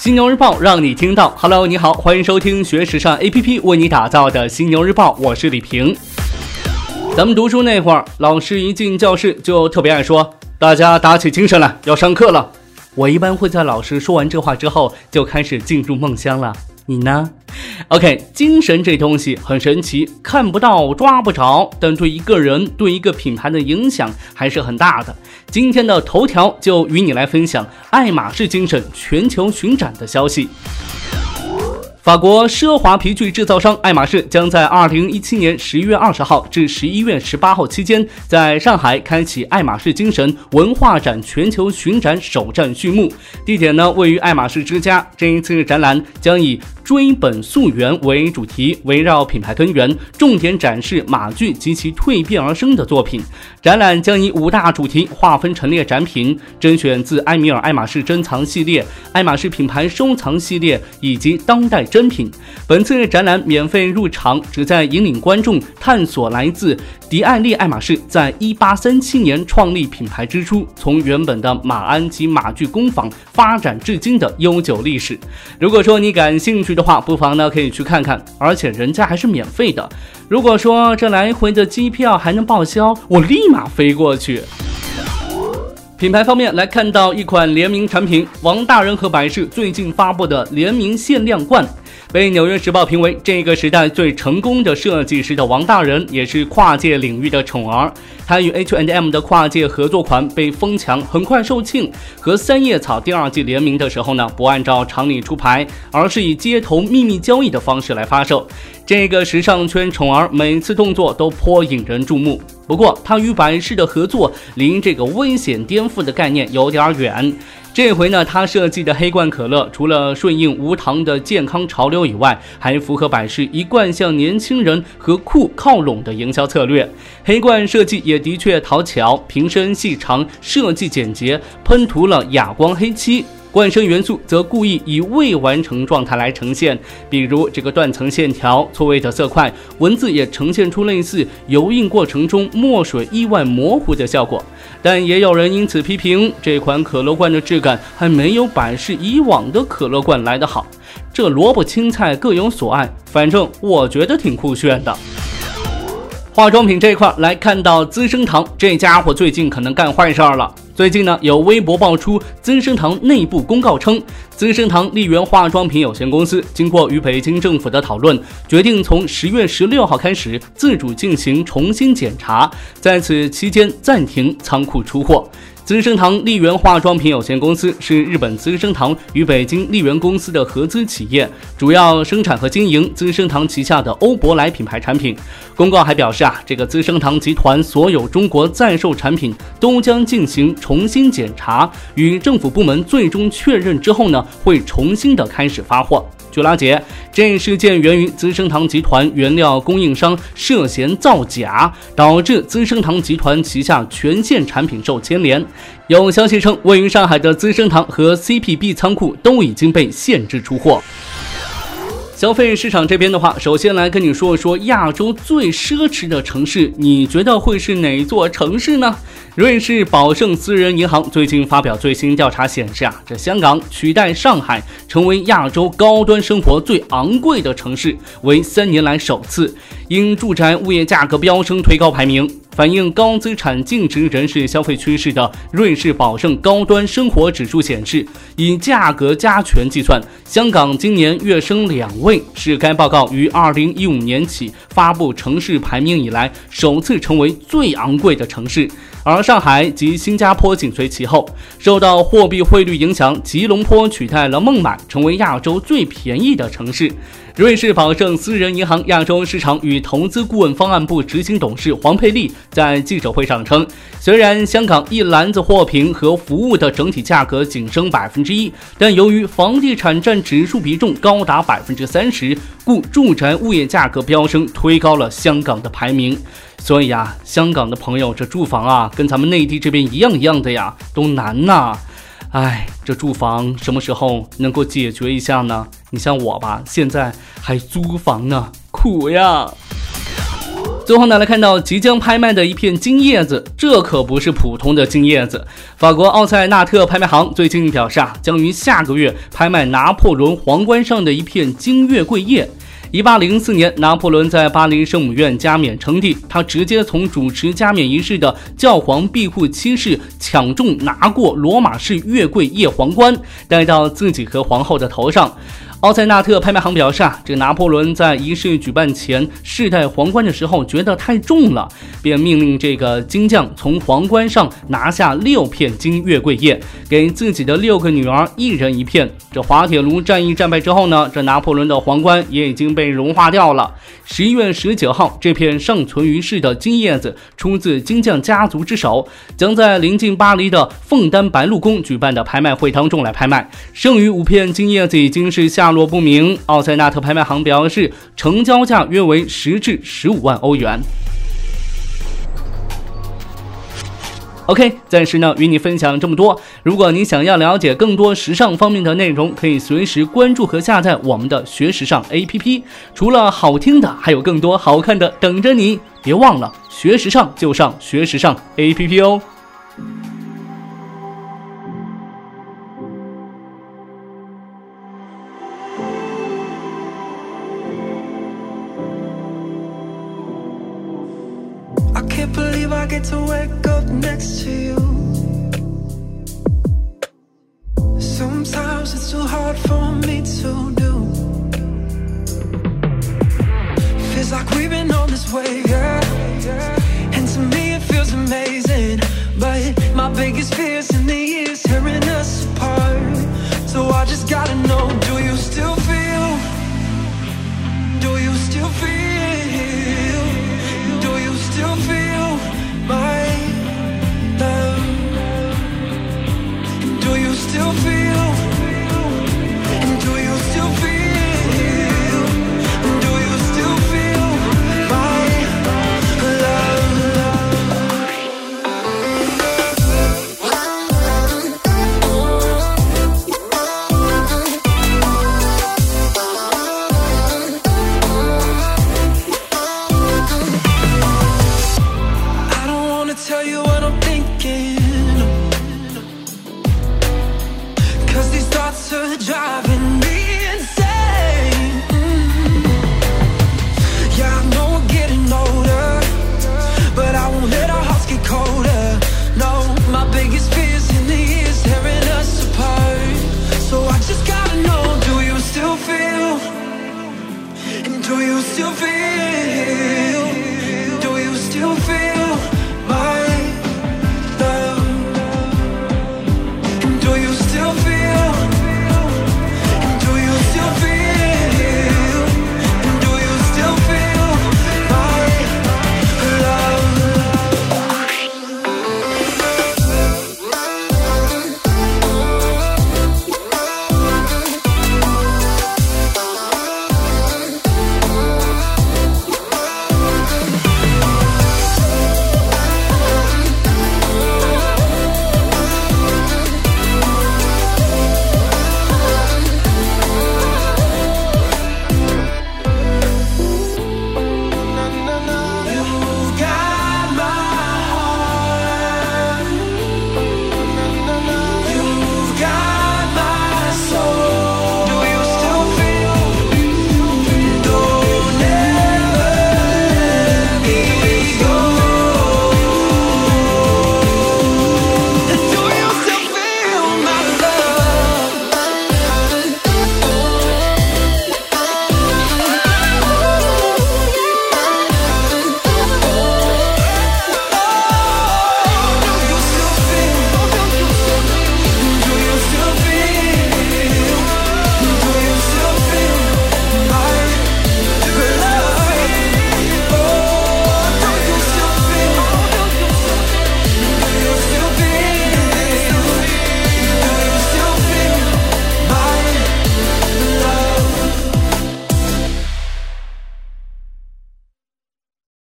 犀牛日报让你听到。Hello，你好，欢迎收听学时尚 APP 为你打造的犀牛日报，我是李平。咱们读书那会儿，老师一进教室就特别爱说：“大家打起精神来，要上课了。”我一般会在老师说完这话之后就开始进入梦乡了。你呢？OK，精神这东西很神奇，看不到抓不着，但对一个人、对一个品牌的影响还是很大的。今天的头条就与你来分享爱马仕精神全球巡展的消息。法国奢华皮具制造商爱马仕将在二零一七年十一月二十号至十一月十八号期间，在上海开启爱马仕精神文化展全球巡展首站序幕。地点呢位于爱马仕之家。这一次展览将以追本溯源为主题，围绕品牌根源，重点展示马具及其蜕变而生的作品。展览将以五大主题划分陈列展品，甄选自埃米尔爱马仕珍藏系列、爱马仕品牌收藏系列以及当代。珍品，本次展览免费入场，旨在引领观众探索来自迪爱利爱马仕在一八三七年创立品牌之初，从原本的马鞍及马具工坊发展至今的悠久历史。如果说你感兴趣的话，不妨呢可以去看看，而且人家还是免费的。如果说这来回的机票还能报销，我立马飞过去。品牌方面来看到一款联名产品，王大仁和百事最近发布的联名限量罐。被《纽约时报》评为这个时代最成功的设计师的王大仁，也是跨界领域的宠儿。他与 H and M 的跨界合作款被疯抢，很快售罄。和三叶草第二季联名的时候呢，不按照常理出牌，而是以街头秘密交易的方式来发售。这个时尚圈宠儿每次动作都颇引人注目。不过，他与百事的合作离这个危险颠覆的概念有点远。这回呢，他设计的黑罐可乐除了顺应无糖的健康潮流以外，还符合百事一贯向年轻人和酷靠拢的营销策略。黑罐设计也的确讨巧，瓶身细长，设计简洁，喷涂了哑光黑漆。罐身元素则故意以未完成状态来呈现，比如这个断层线条、错位的色块，文字也呈现出类似油印过程中墨水意外模糊的效果。但也有人因此批评这款可乐罐的质感还没有百事以往的可乐罐来得好。这萝卜青菜各有所爱，反正我觉得挺酷炫的。化妆品这块来看到资生堂这家伙最近可能干坏事儿了。最近呢，有微博爆出资生堂内部公告称，资生堂丽源化妆品有限公司经过与北京政府的讨论，决定从十月十六号开始自主进行重新检查，在此期间暂停仓库出货。资生堂丽源化妆品有限公司是日本资生堂与北京丽源公司的合资企业，主要生产和经营资生堂旗下的欧珀莱品牌产品。公告还表示啊，这个资生堂集团所有中国在售产品都将进行重新检查，与政府部门最终确认之后呢，会重新的开始发货。据了解，这一事件源于资生堂集团原料供应商涉嫌造假，导致资生堂集团旗下全线产品受牵连。有消息称，位于上海的资生堂和 CPB 仓库都已经被限制出货。消费市场这边的话，首先来跟你说一说亚洲最奢侈的城市，你觉得会是哪座城市呢？瑞士宝盛私人银行最近发表最新调查显示啊，这香港取代上海成为亚洲高端生活最昂贵的城市，为三年来首次，因住宅物业价格飙升推高排名。反映高资产净值人士消费趋势的瑞士宝盛高端生活指数显示，以价格加权计算，香港今年跃升两位，是该报告于二零一五年起发布城市排名以来首次成为最昂贵的城市。而上海及新加坡紧随其后，受到货币汇率影响，吉隆坡取代了孟买，成为亚洲最便宜的城市。瑞士保证私人银行亚洲市场与投资顾问方案部执行董事黄佩丽在记者会上称，虽然香港一篮子货品和服务的整体价格仅升百分之一，但由于房地产占指数比重高达百分之三十，故住宅物业价格飙升，推高了香港的排名。所以啊，香港的朋友，这住房啊，跟咱们内地这边一样一样的呀，都难呐。哎，这住房什么时候能够解决一下呢？你像我吧，现在还租房呢，苦呀。最后呢，来看到即将拍卖的一片金叶子，这可不是普通的金叶子。法国奥塞纳特拍卖行最近表示啊，将于下个月拍卖拿破仑皇冠上的一片金月桂叶。一八零四年，拿破仑在巴黎圣母院加冕称帝，他直接从主持加冕仪式的教皇庇护七世抢中拿过罗马式月桂叶皇冠，戴到自己和皇后的头上。奥塞纳特拍卖行表示啊，这个拿破仑在仪式举办前试戴皇冠的时候觉得太重了，便命令这个金匠从皇冠上拿下六片金月桂叶，给自己的六个女儿一人一片。这滑铁卢战役战败之后呢，这拿破仑的皇冠也已经被融化掉了。十一月十九号，这片尚存于世的金叶子出自金匠家族之手，将在临近巴黎的枫丹白露宫举办的拍卖会当中来拍卖。剩余五片金叶子已经是下。下落不明。奥塞纳特拍卖行表示，成交价约为十至十五万欧元。OK，暂时呢与你分享这么多。如果你想要了解更多时尚方面的内容，可以随时关注和下载我们的学时尚 APP。除了好听的，还有更多好看的等着你。别忘了学时尚就上学时尚 APP 哦。Get to wake up next to you. Sometimes it's too hard for me to do. Feels like we've been on this way, yeah. you feel